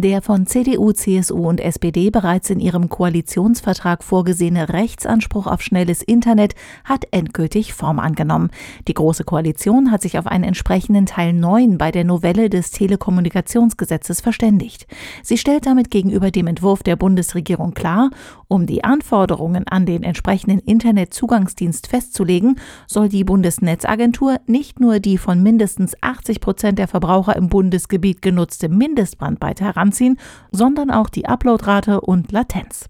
Der von CDU, CSU und SPD bereits in ihrem Koalitionsvertrag vorgesehene Rechtsanspruch auf schnelles Internet hat endgültig Form angenommen. Die Große Koalition hat sich auf einen entsprechenden Teil 9 bei der Novelle des Telekommunikationsgesetzes verständigt. Sie stellt damit gegenüber dem Entwurf der Bundesregierung klar, um die Anforderungen an den entsprechenden Internetzugangsdienst festzulegen, soll die Bundesnetzagentur nicht nur die von mindestens 80 Prozent der Verbraucher im Bundesgebiet genutzte Mindestbrandweite heranziehen, sondern auch die Uploadrate und Latenz.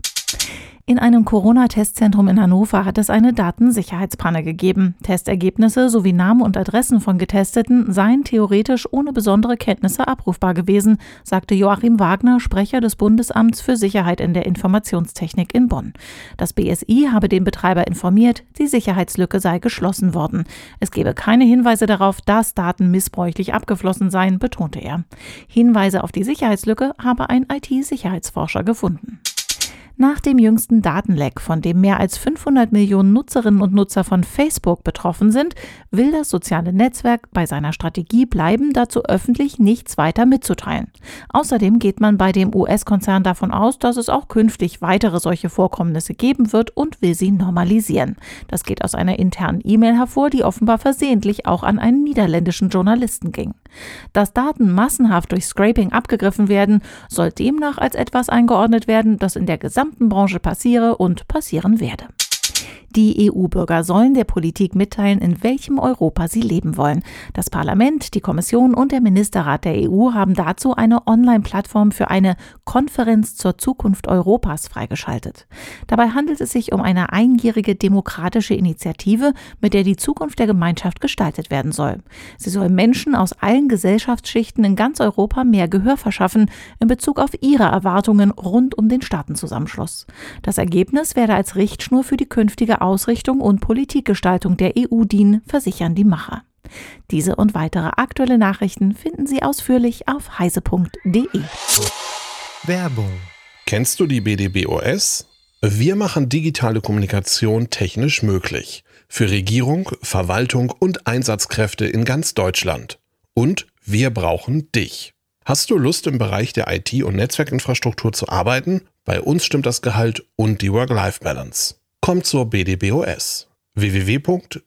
In einem Corona-Testzentrum in Hannover hat es eine Datensicherheitspanne gegeben. Testergebnisse sowie Namen und Adressen von Getesteten seien theoretisch ohne besondere Kenntnisse abrufbar gewesen, sagte Joachim Wagner, Sprecher des Bundesamts für Sicherheit in der Informationstechnik in Bonn. Das BSI habe den Betreiber informiert, die Sicherheitslücke sei geschlossen worden. Es gebe keine Hinweise darauf, dass Daten missbräuchlich abgeflossen seien, betonte er. Hinweise auf die Sicherheitslücke habe ein IT-Sicherheitsforscher gefunden. Nach dem jüngsten Datenleck, von dem mehr als 500 Millionen Nutzerinnen und Nutzer von Facebook betroffen sind, will das soziale Netzwerk bei seiner Strategie bleiben, dazu öffentlich nichts weiter mitzuteilen. Außerdem geht man bei dem US-Konzern davon aus, dass es auch künftig weitere solche Vorkommnisse geben wird und will sie normalisieren. Das geht aus einer internen E-Mail hervor, die offenbar versehentlich auch an einen niederländischen Journalisten ging. Dass Daten massenhaft durch Scraping abgegriffen werden, soll demnach als etwas eingeordnet werden, das in der gesamten Branche passiere und passieren werde. Die EU-Bürger sollen der Politik mitteilen, in welchem Europa sie leben wollen. Das Parlament, die Kommission und der Ministerrat der EU haben dazu eine Online-Plattform für eine Konferenz zur Zukunft Europas freigeschaltet. Dabei handelt es sich um eine einjährige demokratische Initiative, mit der die Zukunft der Gemeinschaft gestaltet werden soll. Sie soll Menschen aus allen Gesellschaftsschichten in ganz Europa mehr Gehör verschaffen in Bezug auf ihre Erwartungen rund um den Staatenzusammenschluss. Das Ergebnis werde als Richtschnur für die künftige Ausrichtung und Politikgestaltung der EU dienen, versichern die Macher. Diese und weitere aktuelle Nachrichten finden Sie ausführlich auf heise.de. Werbung. Kennst du die BDBOS? Wir machen digitale Kommunikation technisch möglich. Für Regierung, Verwaltung und Einsatzkräfte in ganz Deutschland. Und wir brauchen dich. Hast du Lust im Bereich der IT- und Netzwerkinfrastruktur zu arbeiten? Bei uns stimmt das Gehalt und die Work-Life-Balance kommt zur BDBOS www.bdbos.de